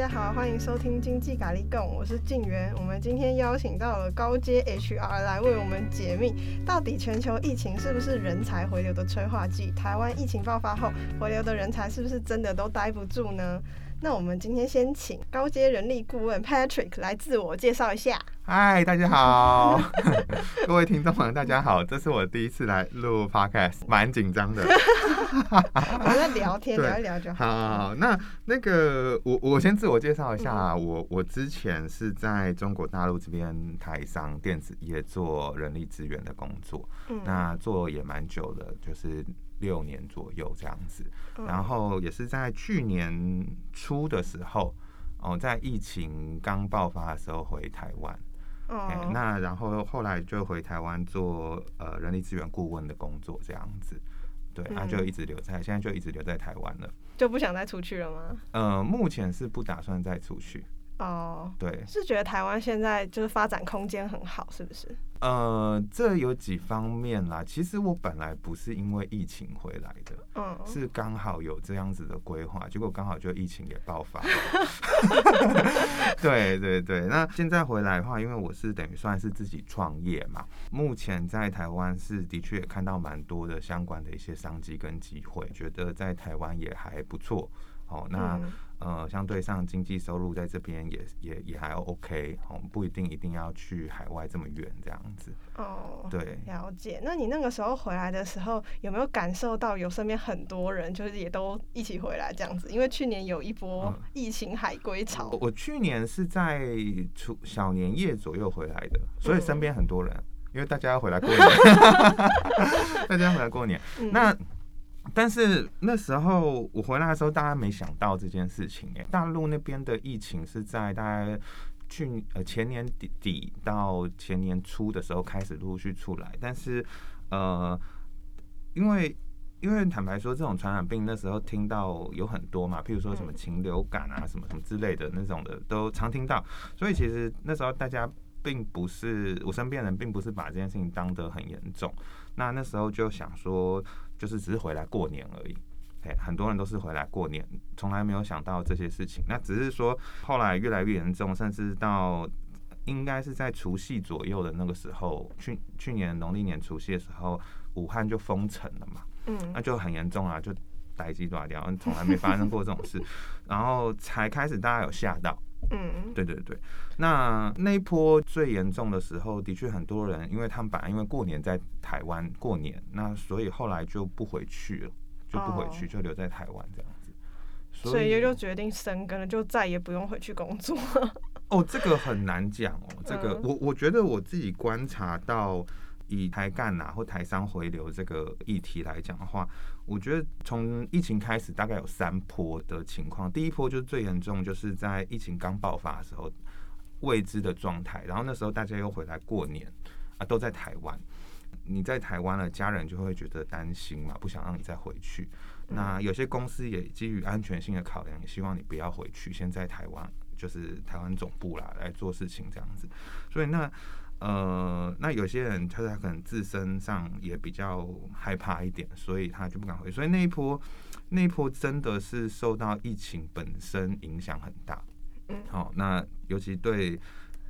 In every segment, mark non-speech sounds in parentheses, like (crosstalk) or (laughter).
大家好，欢迎收听经济咖哩供，我是静媛。我们今天邀请到了高阶 HR 来为我们解密，到底全球疫情是不是人才回流的催化剂？台湾疫情爆发后，回流的人才是不是真的都待不住呢？那我们今天先请高阶人力顾问 Patrick 来自我介绍一下。嗨，大家好，(laughs) 各位听众朋友，大家好，这是我第一次来录 Podcast，蛮紧张的。我们在聊天，(laughs) 聊一聊就好。好，好，好，那那个我我先自我介绍一下，嗯、我我之前是在中国大陆这边台商电子业做人力资源的工作，嗯、那做也蛮久的，就是。六年左右这样子，然后也是在去年初的时候，哦，在疫情刚爆发的时候回台湾，哦，那然后后来就回台湾做呃人力资源顾问的工作这样子，对，那就一直留在，现在就一直留在台湾了，就不想再出去了吗？呃，目前是不打算再出去。哦，oh, 对，是觉得台湾现在就是发展空间很好，是不是？呃，这有几方面啦。其实我本来不是因为疫情回来的，嗯，oh. 是刚好有这样子的规划，结果刚好就疫情也爆发了。(laughs) (laughs) 对对对，那现在回来的话，因为我是等于算是自己创业嘛，目前在台湾是的确也看到蛮多的相关的一些商机跟机会，觉得在台湾也还不错。哦，那、嗯、呃，相对上经济收入在这边也也也还 OK，哦，不一定一定要去海外这么远这样子。哦，对，了解。那你那个时候回来的时候，有没有感受到有身边很多人就是也都一起回来这样子？因为去年有一波疫情海归潮。我、去年是在初小年夜左右回来的，所以身边很多人，嗯、因为大家要回来过年，(laughs) 大家要回来过年。嗯、那但是那时候我回来的时候，大家没想到这件事情哎，大陆那边的疫情是在大概去呃前年底底到前年初的时候开始陆续出来，但是呃，因为因为坦白说，这种传染病那时候听到有很多嘛，譬如说什么禽流感啊，什么什么之类的那种的都常听到，所以其实那时候大家并不是我身边人，并不是把这件事情当得很严重，那那时候就想说。就是只是回来过年而已，哎，很多人都是回来过年，从来没有想到这些事情。那只是说后来越来越严重，甚至到应该是在除夕左右的那个时候，去去年农历年除夕的时候，武汉就封城了嘛，嗯，那就很严重啊，就逮鸡抓掉，从来没发生过这种事，(laughs) 然后才开始大家有吓到。嗯，对对对，那那一波最严重的时候，的确很多人，因为他们本来因为过年在台湾过年，那所以后来就不回去了，就不回去，就留在台湾这样子，所以，就决定生根了，就再也不用回去工作。哦，这个很难讲哦，这个我我觉得我自己观察到。以台干啊或台商回流这个议题来讲的话，我觉得从疫情开始大概有三波的情况。第一波就是最严重，就是在疫情刚爆发的时候，未知的状态。然后那时候大家又回来过年啊，都在台湾。你在台湾了，家人就会觉得担心嘛，不想让你再回去。那有些公司也基于安全性的考量，也希望你不要回去，先在台湾，就是台湾总部啦来做事情这样子。所以那。呃，那有些人他他可能自身上也比较害怕一点，所以他就不敢回。所以那一波，那一波真的是受到疫情本身影响很大。嗯，好，那尤其对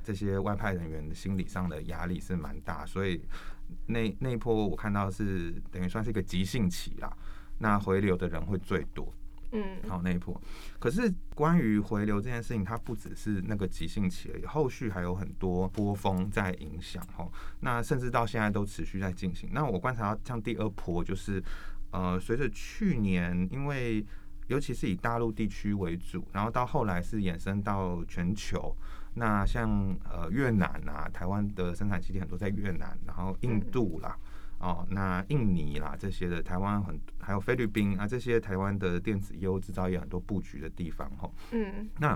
这些外派人员的心理上的压力是蛮大，所以那那一波我看到是等于算是一个急性期啦。那回流的人会最多。嗯，好，那一波。可是关于回流这件事情，它不只是那个急性期而已，后续还有很多波峰在影响哈。那甚至到现在都持续在进行。那我观察到像第二波，就是呃，随着去年，因为尤其是以大陆地区为主，然后到后来是延伸到全球。那像呃越南啊，台湾的生产基地很多在越南，然后印度啦。嗯哦，那印尼啦这些的台湾很还有菲律宾啊这些台湾的电子业务制造业很多布局的地方哈。嗯。那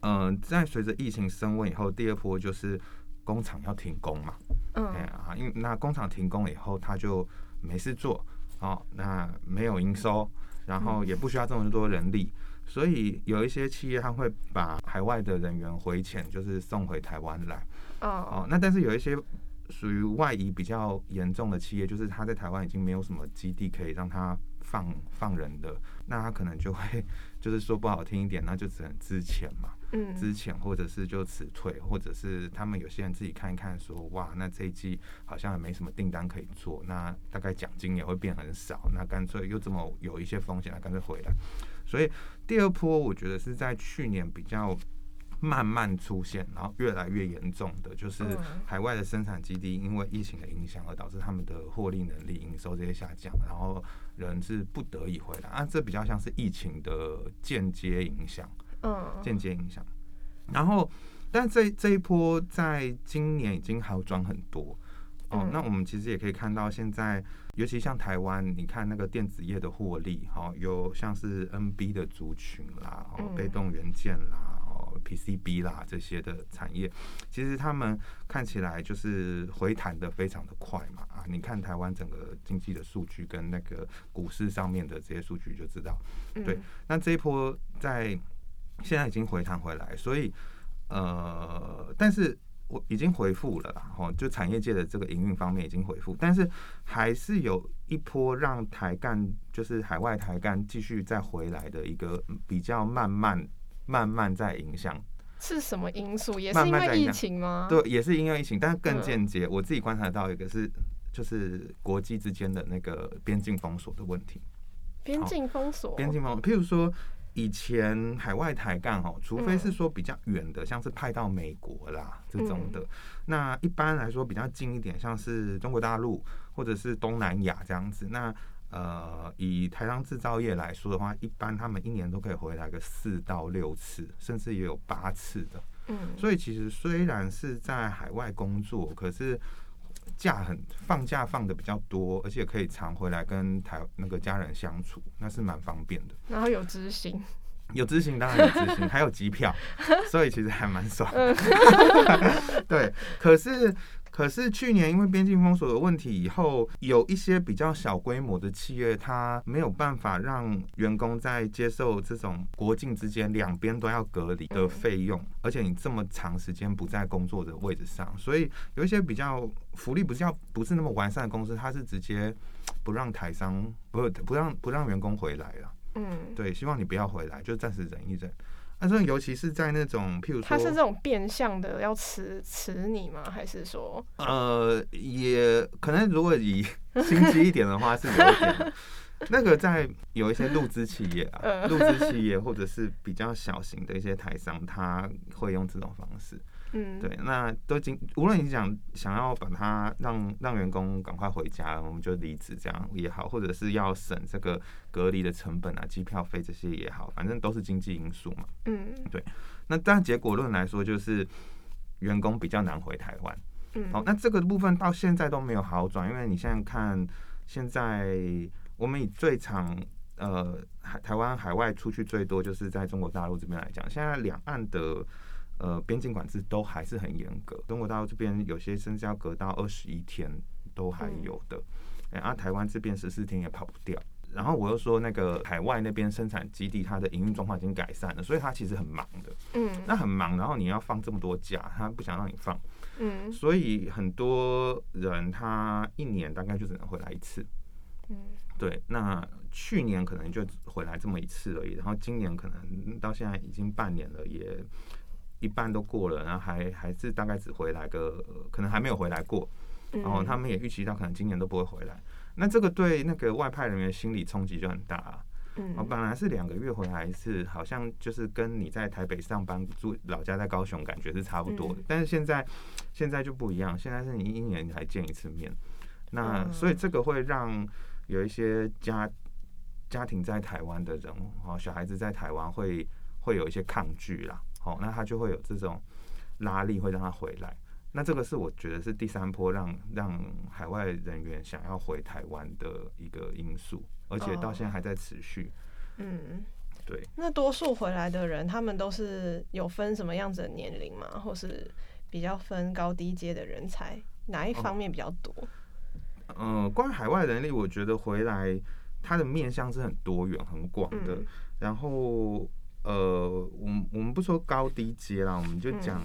嗯、呃，在随着疫情升温以后，第二波就是工厂要停工嘛。嗯。啊，因为那工厂停工以后，他就没事做，哦，那没有营收，然后也不需要这么多人力，所以有一些企业他会把海外的人员回遣，就是送回台湾来。哦。哦，那但是有一些。属于外移比较严重的企业，就是他在台湾已经没有什么基地可以让他放放人的，那他可能就会就是说不好听一点，那就只能资遣嘛，嗯，资遣或者是就辞退，或者是他们有些人自己看一看说，哇，那这一季好像也没什么订单可以做，那大概奖金也会变很少，那干脆又这么有一些风险，那干脆回来。所以第二波我觉得是在去年比较。慢慢出现，然后越来越严重的就是海外的生产基地因为疫情的影响而导致他们的获利能力、营收这些下降，然后人是不得已回来啊，这比较像是疫情的间接影响，嗯，间接影响。然后，但这这一波在今年已经好转很多哦。那我们其实也可以看到，现在尤其像台湾，你看那个电子业的获利，哈，有像是 NB 的族群啦，哦，被动元件啦。PCB 啦，这些的产业，其实他们看起来就是回弹的非常的快嘛啊！你看台湾整个经济的数据跟那个股市上面的这些数据就知道，对。那这一波在现在已经回弹回来，所以呃，但是我已经回复了啦，吼，就产业界的这个营运方面已经回复，但是还是有一波让台干就是海外台干继续再回来的一个比较慢慢。慢慢在影响，是什么因素？也是因为疫情吗？对，也是因为疫情，但是更间接。我自己观察到一个是，就是国际之间的那个边境封锁的问题。边境封锁，边境封锁。譬如说，以前海外台干哦，除非是说比较远的，像是派到美国啦这种的，那一般来说比较近一点，像是中国大陆或者是东南亚这样子，那。呃，以台商制造业来说的话，一般他们一年都可以回来个四到六次，甚至也有八次的。嗯，所以其实虽然是在海外工作，可是假很放假放的比较多，而且可以常回来跟台那个家人相处，那是蛮方便的。然后有执行，有执行当然有执行，还有机票，(laughs) 所以其实还蛮爽。(laughs) 对，可是。可是去年因为边境封锁的问题以后，有一些比较小规模的企业，它没有办法让员工在接受这种国境之间两边都要隔离的费用，而且你这么长时间不在工作的位置上，所以有一些比较福利比较不是那么完善的公司，它是直接不让台商不不让不让员工回来了。嗯，对，希望你不要回来，就暂时忍一忍。但是，尤其是在那种，譬如说，他是这种变相的要辞辞你吗？还是说，呃，也可能，如果以 (laughs) 心机一点的话，是有一点。(laughs) 那个在有一些入资企业啊，(laughs) 入资企业或者是比较小型的一些台商，他会用这种方式。嗯，对，那都经无论你想想要把它让让员工赶快回家，我们就离职这样也好，或者是要省这个隔离的成本啊、机票费这些也好，反正都是经济因素嘛。嗯，对。那但结果论来说，就是员工比较难回台湾。嗯，好，那这个部分到现在都没有好转，因为你现在看，现在我们以最长呃海台湾海外出去最多就是在中国大陆这边来讲，现在两岸的。呃，边境管制都还是很严格。中国大陆这边有些甚至要隔到二十一天都还有的，嗯、啊，台湾这边十四天也跑不掉。然后我又说，那个海外那边生产基地它的营运状况已经改善了，所以它其实很忙的。嗯，那很忙，然后你要放这么多假，他不想让你放。嗯，所以很多人他一年大概就只能回来一次。嗯，对。那去年可能就回来这么一次而已，然后今年可能到现在已经半年了，也。一半都过了，然后还还是大概只回来个，可能还没有回来过，然后他们也预期到可能今年都不会回来。那这个对那个外派人员心理冲击就很大啊。嗯，本来是两个月回来一次，好像就是跟你在台北上班住老家在高雄感觉是差不多的，但是现在现在就不一样，现在是你一年才见一次面，那所以这个会让有一些家家庭在台湾的人，哦，小孩子在台湾会会有一些抗拒啦。好，那他就会有这种拉力，会让他回来。那这个是我觉得是第三波让让海外人员想要回台湾的一个因素，而且到现在还在持续。嗯，对。那多数回来的人，他们都是有分什么样子的年龄吗？或是比较分高低阶的人才，哪一方面比较多？嗯、呃，关于海外人力，我觉得回来他的面向是很多元、很广的，嗯、然后。呃，我们我们不说高低阶啦，我们就讲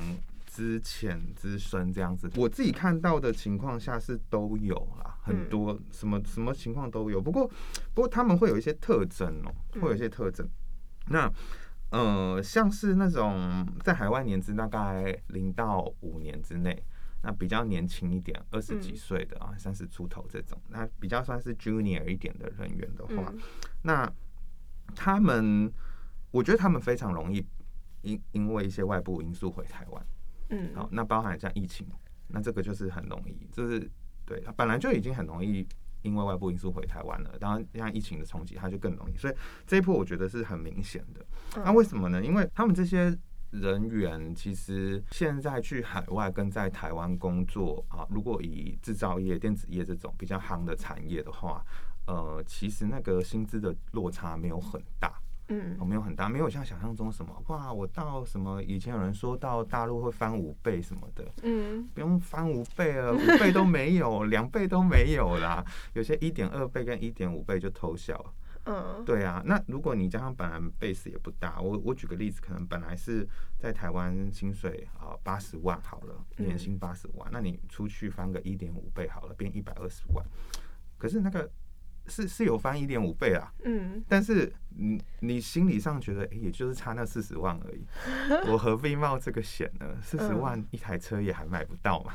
资浅、资深这样子。我自己看到的情况下是都有啦，很多什么什么情况都有。不过，不过他们会有一些特征哦，会有一些特征。那呃，像是那种在海外年资大概零到五年之内，那比较年轻一点，二十几岁的啊，三十出头这种，那比较算是 junior 一点的人员的话，那他们，我觉得他们非常容易因因为一些外部因素回台湾，嗯，好，那包含像疫情，那这个就是很容易，就是对，他本来就已经很容易。因为外部因素回台湾了，当然像疫情的冲击，它就更容易。所以这一波我觉得是很明显的。那为什么呢？因为他们这些人员其实现在去海外跟在台湾工作啊，如果以制造业、电子业这种比较夯的产业的话，呃，其实那个薪资的落差没有很大。嗯，没有很大，没有像想象中什么哇，我到什么以前有人说到大陆会翻五倍什么的，嗯，不用翻五倍了，五倍都没有，(laughs) 两倍都没有啦，有些一点二倍跟一点五倍就偷笑。嗯，对啊，那如果你加上本来 base 也不大，我我举个例子，可能本来是在台湾薪水啊八十万好了，年薪八十万，那你出去翻个一点五倍好了，变一百二十万，可是那个。是是有翻一点五倍啊，嗯，但是你你心理上觉得，欸，也就是差那四十万而已，我何必冒这个险呢？四十万一台车也还买不到嘛，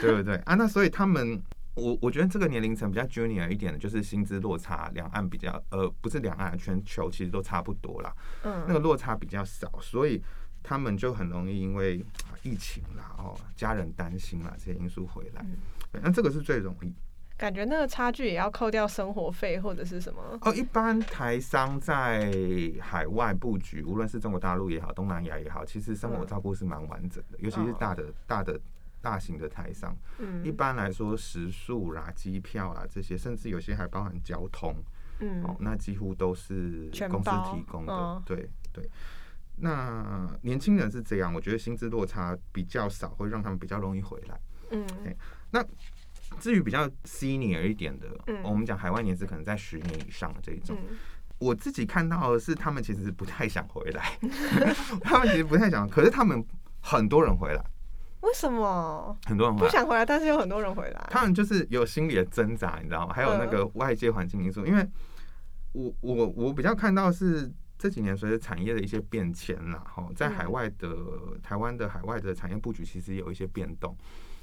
对不对啊？那所以他们，我我觉得这个年龄层比较 junior 一点的，就是薪资落差两岸比较，呃，不是两岸，全球其实都差不多啦，嗯，那个落差比较少，所以他们就很容易因为疫情啦，哦，家人担心啦这些因素回来，那这个是最容易。感觉那个差距也要扣掉生活费或者是什么？哦，一般台商在海外布局，无论是中国大陆也好，东南亚也好，其实生活照顾是蛮完整的，尤其是大的、大的、大型的台商。嗯，一般来说，食宿啦、机票啦这些，甚至有些还包含交通。嗯，哦，那几乎都是公司提供的。对对。那年轻人是这样，我觉得薪资落差比较少，会让他们比较容易回来。嗯，那。至于比较 senior 一点的，嗯、我们讲海外年资可能在十年以上的这一种，嗯、我自己看到的是，他们其实不太想回来，(laughs) 他们其实不太想，可是他们很多人回来，为什么？很多人不想回来，但是有很多人回来，他们就是有心理的挣扎，你知道吗？还有那个外界环境因素，因为我我我比较看到是这几年随着产业的一些变迁啦，哈，在海外的、嗯、台湾的海外的产业布局其实有一些变动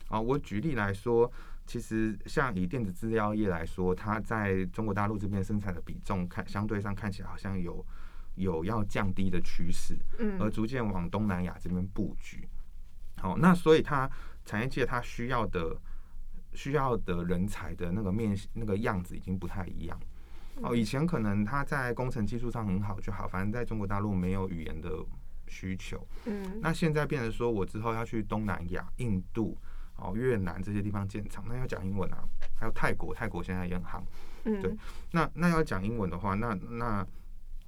啊，我举例来说。其实，像以电子制药业来说，它在中国大陆这边生产的比重看相对上看起来好像有有要降低的趋势，嗯，而逐渐往东南亚这边布局。好，那所以它产业界它需要的需要的人才的那个面那个样子已经不太一样。哦，以前可能他在工程技术上很好就好，反正在中国大陆没有语言的需求，嗯，那现在变成说我之后要去东南亚、印度。哦，越南这些地方建厂，那要讲英文啊。还有泰国，泰国现在也很夯。嗯，对。那那要讲英文的话，那那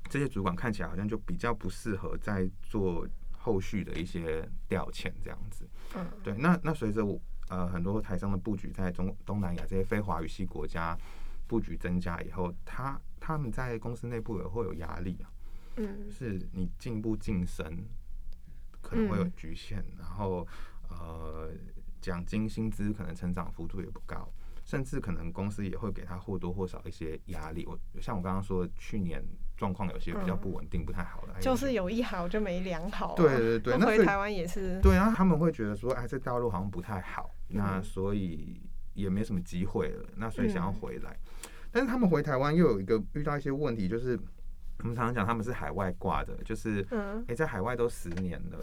这些主管看起来好像就比较不适合在做后续的一些调遣这样子。嗯，对。那那随着我呃很多台商的布局在中东南亚这些非华语系国家布局增加以后，他他们在公司内部也会有压力啊。嗯，是你进步晋升可能会有局限，嗯、然后呃。奖金、薪资可能成长幅度也不高，甚至可能公司也会给他或多或少一些压力。我像我刚刚说，去年状况有些比较不稳定，不太好了。就是有一好就没两好。对对对，那回台湾也是。对啊，他们会觉得说，哎，在大陆好像不太好，那所以也没什么机会了，那所以想要回来。但是他们回台湾又有一个遇到一些问题，就是我们常常讲他们是海外挂的，就是哎，在海外都十年了。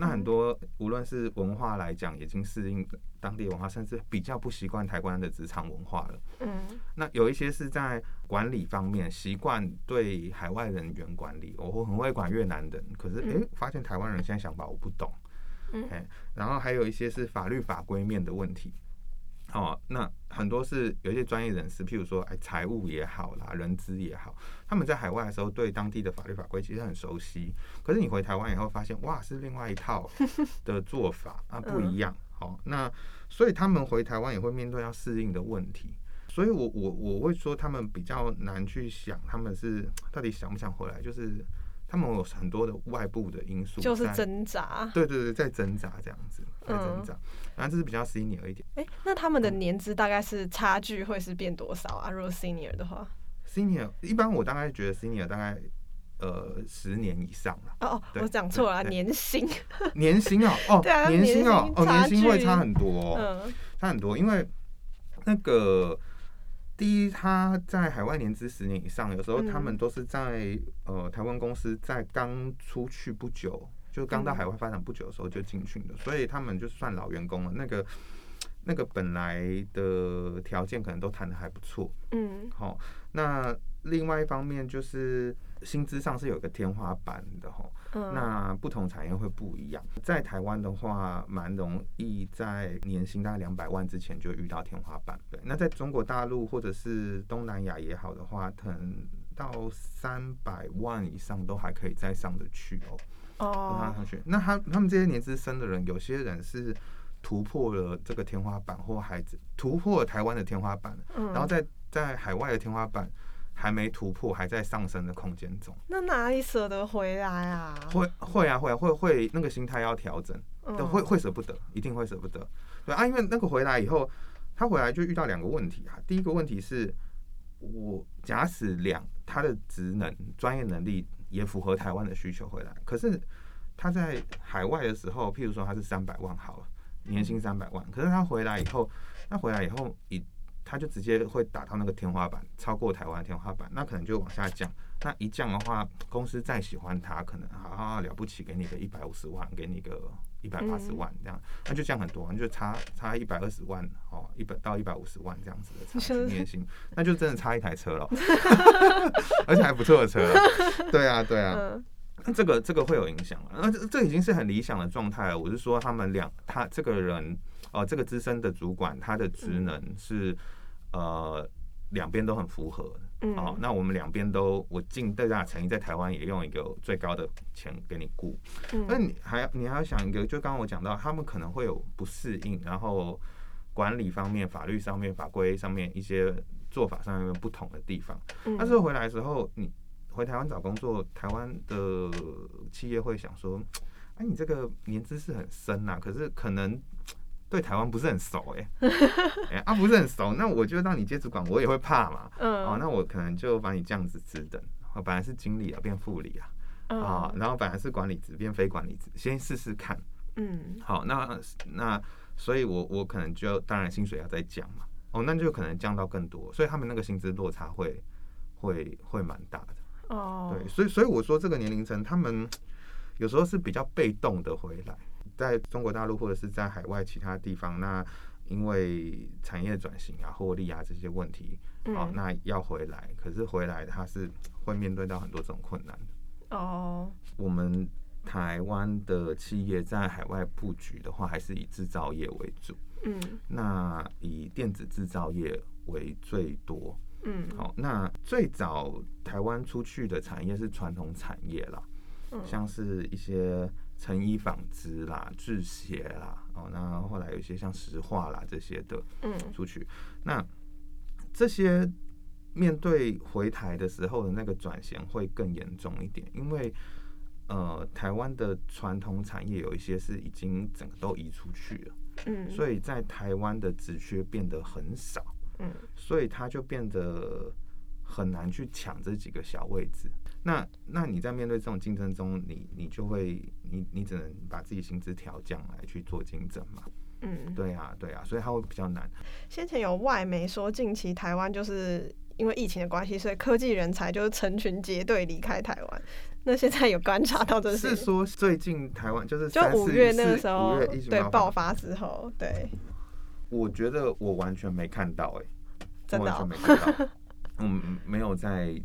那很多无论是文化来讲，已经适应当地文化，甚至比较不习惯台湾的职场文化了。嗯，那有一些是在管理方面习惯对海外人员管理，我很会管越南人，可是诶，发现台湾人现在想法我不懂。嗯，然后还有一些是法律法规面的问题。哦，那很多是有一些专业人士，譬如说，哎，财务也好啦，人资也好，他们在海外的时候对当地的法律法规其实很熟悉。可是你回台湾以后发现，哇，是另外一套 (laughs) 的做法啊，不一样。好，那所以他们回台湾也会面对要适应的问题。所以我我我会说，他们比较难去想，他们是到底想不想回来，就是他们有很多的外部的因素，就是挣扎。对对对，在挣扎这样子，在挣扎。然后这是比较 senior 一点。哎，那他们的年资大概是差距会是变多少啊？如果 senior 的话，senior 一般我大概觉得 senior 大概呃十年以上了。哦哦，我讲错了，年薪。年薪哦 (laughs) 哦，年薪哦哦，年薪会差很多，嗯，差很多，因为那个。第一，他在海外年资十年以上，有时候他们都是在呃台湾公司在刚出去不久，就刚到海外发展不久的时候就进去的，所以他们就算老员工了。那个那个本来的条件可能都谈的还不错，嗯，好，那另外一方面就是。薪资上是有个天花板的哈，那不同产业会不一样。在台湾的话，蛮容易在年薪大概两百万之前就遇到天花板。对，那在中国大陆或者是东南亚也好的话，可能到三百万以上都还可以再上得去哦。哦，上去。那他他们这些年资深的人，有些人是突破了这个天花板，或孩子突破了台湾的天花板，然后在在海外的天花板。还没突破，还在上升的空间中。那哪里舍得回来啊？会会啊会啊会会那个心态要调整，都会会舍不得，一定会舍不得。对啊，因为那个回来以后，他回来就遇到两个问题啊。第一个问题是，我假使两他的职能专业能力也符合台湾的需求回来，可是他在海外的时候，譬如说他是三百万好了，年薪三百万，可是他回来以后，他回来以后以。他就直接会打到那个天花板，超过台湾天花板，那可能就往下降。那一降的话，公司再喜欢他，可能好好了不起，给你个一百五十万，给你个一百八十万这样，那就降很多，你就差差一百二十万哦，一百到一百五十万这样子的差年薪，(laughs) 那就真的差一台车了，(laughs) 而且还不错的车。对啊，对啊，那这个这个会有影响啊。那这这已经是很理想的状态了。我是说，他们两他这个人哦，这个资深的主管，他的职能是。呃，两边都很符合，嗯，哦，那我们两边都，我尽最大的诚意，在台湾也用一个最高的钱给你雇，嗯，那你还要你还要想一个，就刚刚我讲到，他们可能会有不适应，然后管理方面、法律上面、法规上面一些做法上面不同的地方，嗯，但是回来的时候，你回台湾找工作，台湾的企业会想说，哎，你这个年资是很深呐，可是可能。对台湾不是很熟哎、欸，哎、欸、啊不是很熟，那我就让你接主管，我也会怕嘛。嗯。哦，那我可能就把你这样子职等，我本来是经理啊，变副理啊，啊、嗯，然后本来是管理职变非管理职，先试试看。嗯。好，那那所以我，我我可能就当然薪水要再降嘛。哦，那就可能降到更多，所以他们那个薪资落差会会会蛮大的。哦。对，所以所以我说这个年龄层，他们有时候是比较被动的回来。在中国大陆或者是在海外其他地方，那因为产业转型啊、获利啊这些问题，哦，那要回来，可是回来他是会面对到很多这种困难的。哦，我们台湾的企业在海外布局的话，还是以制造业为主。嗯，那以电子制造业为最多。嗯，好，那最早台湾出去的产业是传统产业啦，像是一些。成衣纺织啦、制鞋啦，哦，那后来有一些像石化啦这些的，嗯，出去，那这些面对回台的时候的那个转型会更严重一点，因为呃，台湾的传统产业有一些是已经整个都移出去了，嗯，所以在台湾的职缺变得很少，嗯，所以它就变得很难去抢这几个小位置。那那你在面对这种竞争中，你你就会你你只能把自己薪资调降来去做竞争嘛？嗯，对啊对啊，所以它会比较难。先前有外媒说，近期台湾就是因为疫情的关系，所以科技人才就是成群结队离开台湾。那现在有观察到这是？是说最近台湾就是就五月那个时候对爆发之后，对。我觉得我完全没看到哎、欸，真的、哦、完全没看到，(laughs) 嗯，没有在。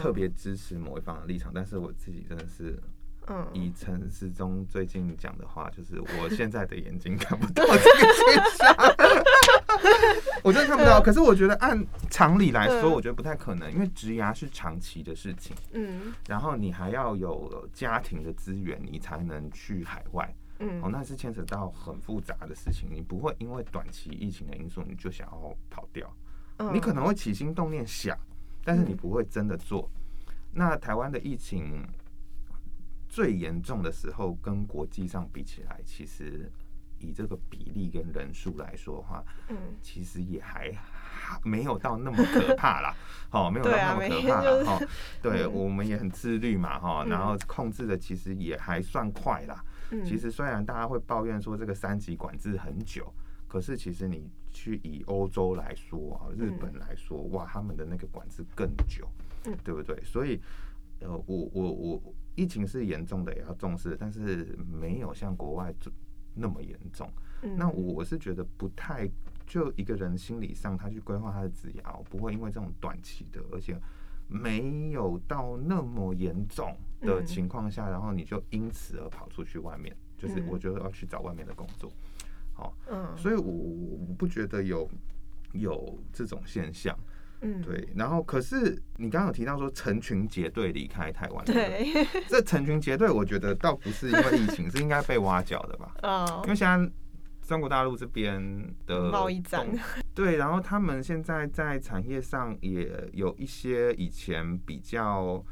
特别支持某一方的立场，但是我自己真的是，嗯。以陈世忠最近讲的话，就是我现在的眼睛看不到 (laughs) 这个现象，我真的看不到。可是我觉得按常理来说，我觉得不太可能，因为职涯是长期的事情，嗯，然后你还要有家庭的资源，你才能去海外，嗯，哦，那是牵扯到很复杂的事情，你不会因为短期疫情的因素你就想要跑掉，你可能会起心动念想。但是你不会真的做。那台湾的疫情最严重的时候，跟国际上比起来，其实以这个比例跟人数来说的话，嗯，其实也还没有到那么可怕啦。哦，没有到那么可怕啦。(laughs) 哈，对，我们也很自律嘛，哈，然后控制的其实也还算快啦。其实虽然大家会抱怨说这个三级管制很久，可是其实你去以欧洲来说啊，日本来说，哇，他们的那个管制更久，对不对？所以，呃，我我我，疫情是严重的，也要重视，但是没有像国外那么严重。那我是觉得不太，就一个人心理上，他去规划他的职涯，不会因为这种短期的，而且。没有到那么严重的情况下，然后你就因此而跑出去外面，就是我觉得要去找外面的工作，好，嗯，所以我我不觉得有有这种现象，嗯，对。然后可是你刚刚有提到说成群结队离开台湾，对，这成群结队我觉得倒不是因为疫情，是应该被挖角的吧？(laughs) 哦，因为现在。中国大陆这边的贸易战，(laughs) 对，然后他们现在在产业上也有一些以前比较，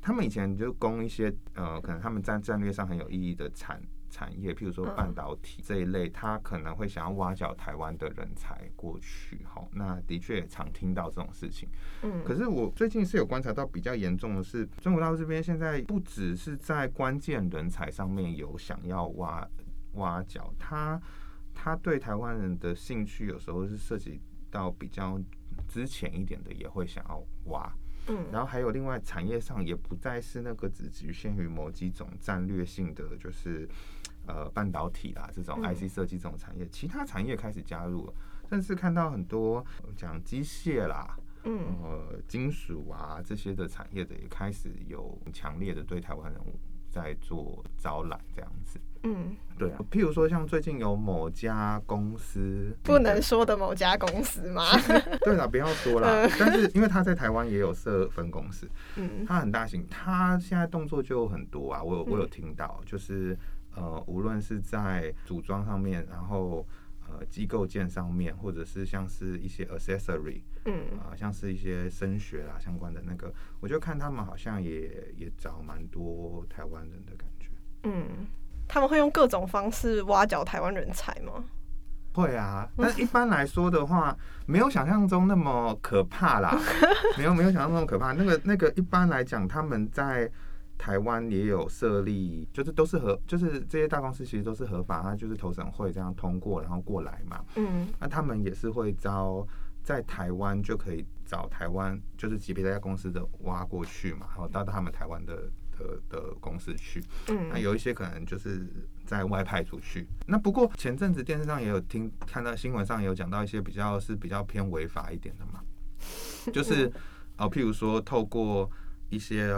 他们以前就供一些呃，可能他们在战略上很有意义的产产业，譬如说半导体这一类，他可能会想要挖角台湾的人才过去。好，那的确也常听到这种事情。嗯，可是我最近是有观察到比较严重的是，中国大陆这边现在不只是在关键人才上面有想要挖。挖角他，他对台湾人的兴趣有时候是涉及到比较之前一点的，也会想要挖。嗯，然后还有另外产业上也不再是那个只局限于某几种战略性的，就是呃半导体啦这种 IC 设计这种产业，其他产业开始加入了，甚至看到很多讲机械啦，嗯，呃金属啊这些的产业的也开始有强烈的对台湾人物在做招揽这样子。嗯，对啊，譬如说像最近有某家公司，不能说的某家公司吗？(laughs) 对啦，不要说了。但是因为他在台湾也有设分公司，嗯，他很大型，他现在动作就很多啊。我有我有听到，就是呃，无论是在组装上面，然后呃机构件上面，或者是像是一些 accessory，嗯啊，像是一些声学啦相关的那个，我就看他们好像也也找蛮多台湾人的感觉，嗯。他们会用各种方式挖角台湾人才吗？会啊，但一般来说的话，没有想象中那么可怕啦。(laughs) 没有没有想象中那么可怕。那个那个一般来讲，他们在台湾也有设立，就是都是合，就是这些大公司其实都是合法，他就是投审会这样通过，然后过来嘛。嗯，那他们也是会招在台湾就可以找台湾，就是级别这家公司的挖过去嘛，然后到他们台湾的。的的公司去，嗯，那有一些可能就是在外派出去。那不过前阵子电视上也有听看到新闻上也有讲到一些比较是比较偏违法一点的嘛，就是 (laughs) 哦，譬如说透过一些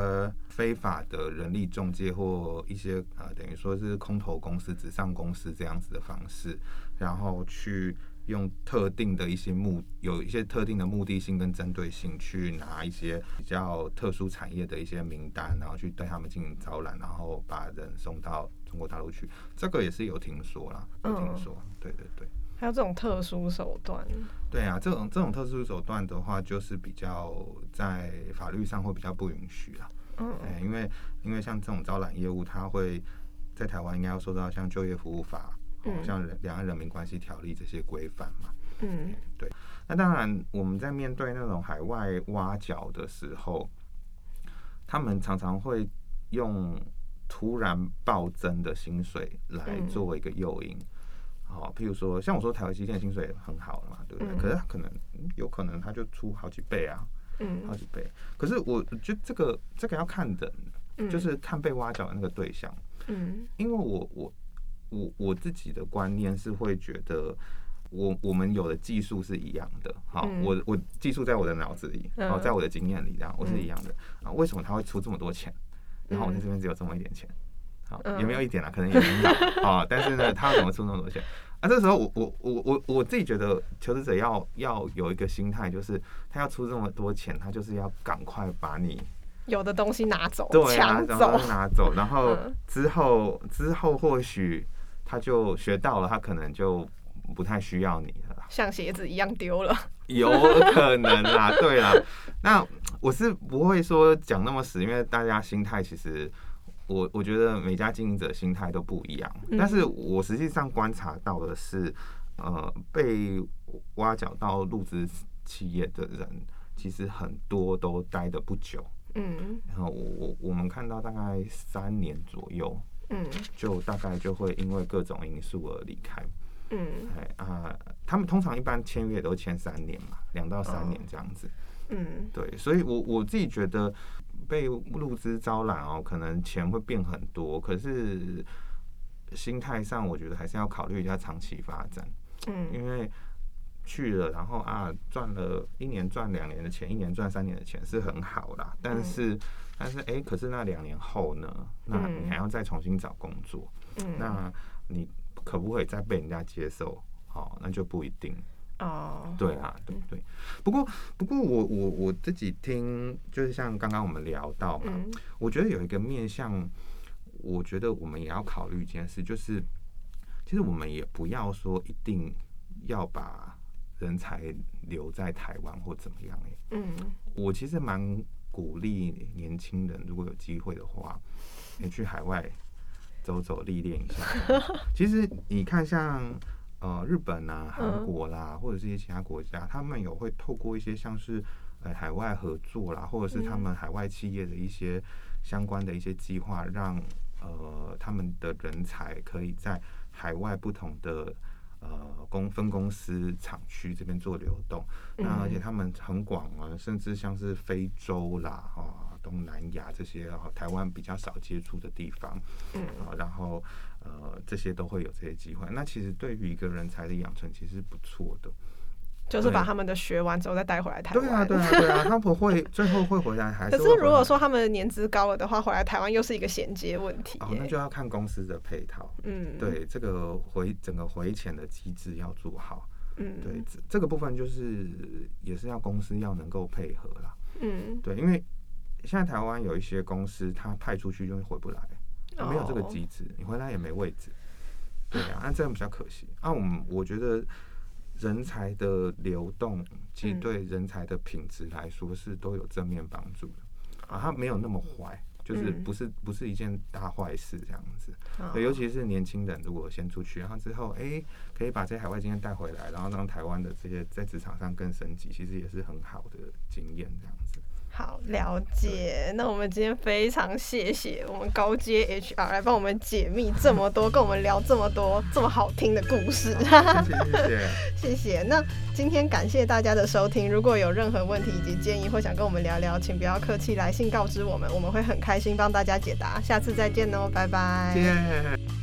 非法的人力中介或一些啊，等于说是空头公司、纸上公司这样子的方式，然后去。用特定的一些目，有一些特定的目的性跟针对性去拿一些比较特殊产业的一些名单，然后去对他们进行招揽，然后把人送到中国大陆去。这个也是有听说啦，有听说，嗯、对对对。还有这种特殊手段？对啊，这种这种特殊手段的话，就是比较在法律上会比较不允许啦。嗯，因为因为像这种招揽业务，它会在台湾应该要受到像就业服务法。像《两岸人民关系条例》这些规范嘛，嗯，对。那当然，我们在面对那种海外挖角的时候，他们常常会用突然暴增的薪水来作为一个诱因。好，譬如说，像我说台湾基建薪水很好了嘛，对不对？可是他可能有可能他就出好几倍啊，嗯，好几倍。可是我觉得这个这个要看人，就是看被挖角的那个对象，嗯，因为我我。我我自己的观念是会觉得我，我我们有的技术是一样的，好，嗯、我我技术在我的脑子里，好，在我的经验里，这样我是一样的啊。为什么他会出这么多钱？然后我在这边只有这么一点钱，好，有没有一点啊？可能也没有啊。但是呢，他怎么出那么多钱？啊，这时候我我我我我自己觉得，求职者要要有一个心态，就是他要出这么多钱，他就是要赶快把你。有的东西拿走，对啊，然后拿走，然后之后之后或许他就学到了，他可能就不太需要你了，像鞋子一样丢了，有可能啦，对啦。那我是不会说讲那么死，因为大家心态其实，我我觉得每家经营者心态都不一样，但是我实际上观察到的是，呃，被挖角到入职企业的人，其实很多都待的不久。嗯，然后我我我们看到大概三年左右，嗯，就大概就会因为各种因素而离开。嗯，哎啊，他们通常一般签约都签三年嘛，两到三年这样子。嗯，对，所以我我自己觉得被入资招揽哦，可能钱会变很多，可是心态上我觉得还是要考虑一下长期发展。嗯，因为。去了，然后啊，赚了一年赚两年的钱，一年赚三年的钱是很好啦。但是，嗯、但是哎，可是那两年后呢？那你还要再重新找工作，嗯、那你可不可以再被人家接受？好、哦，那就不一定哦。对啊，对不对？不过，不过我我我自己听，就是像刚刚我们聊到嘛，嗯、我觉得有一个面向，我觉得我们也要考虑一件事，就是其实我们也不要说一定要把。人才留在台湾或怎么样？哎，嗯，我其实蛮鼓励年轻人，如果有机会的话，你 (laughs) 去海外走走历练一下。其实你看，像呃日本啊、韩国啦，或者这些其他国家，他们有会透过一些像是呃海外合作啦，或者是他们海外企业的一些相关的一些计划，让呃他们的人才可以在海外不同的。呃，公分公司厂区这边做流动，那而且他们很广啊，甚至像是非洲啦、啊东南亚这些啊，台湾比较少接触的地方，嗯，然后呃这些都会有这些机会。那其实对于一个人才的养成，其实是不错的。就是把他们的学完之后再带回来台湾。对啊，对啊，对啊，他不会最后会回来还是？可是如果说他们的年资高了的话，回来台湾又是一个衔接问题。哦，那就要看公司的配套。嗯，对，这个回整个回潜的机制要做好。嗯，对，这这个部分就是也是要公司要能够配合啦。嗯，对，因为现在台湾有一些公司，他派出去就会回不来，没有这个机制，你回来也没位置。对啊，那这样比较可惜。啊，我们我觉得。人才的流动，其实对人才的品质来说是都有正面帮助的啊，它没有那么坏，就是不是不是一件大坏事这样子。对，尤其是年轻人如果先出去，然后之后哎、欸，可以把这些海外经验带回来，然后让台湾的这些在职场上更升级，其实也是很好的经验这样子。好，了解，那我们今天非常谢谢我们高阶 HR 来帮我们解密这么多，跟我们聊这么多这么好听的故事。(laughs) 谢谢，(laughs) 谢谢。那今天感谢大家的收听，如果有任何问题以及建议或想跟我们聊聊，请不要客气，来信告知我们，我们会很开心帮大家解答。下次再见哦，拜拜。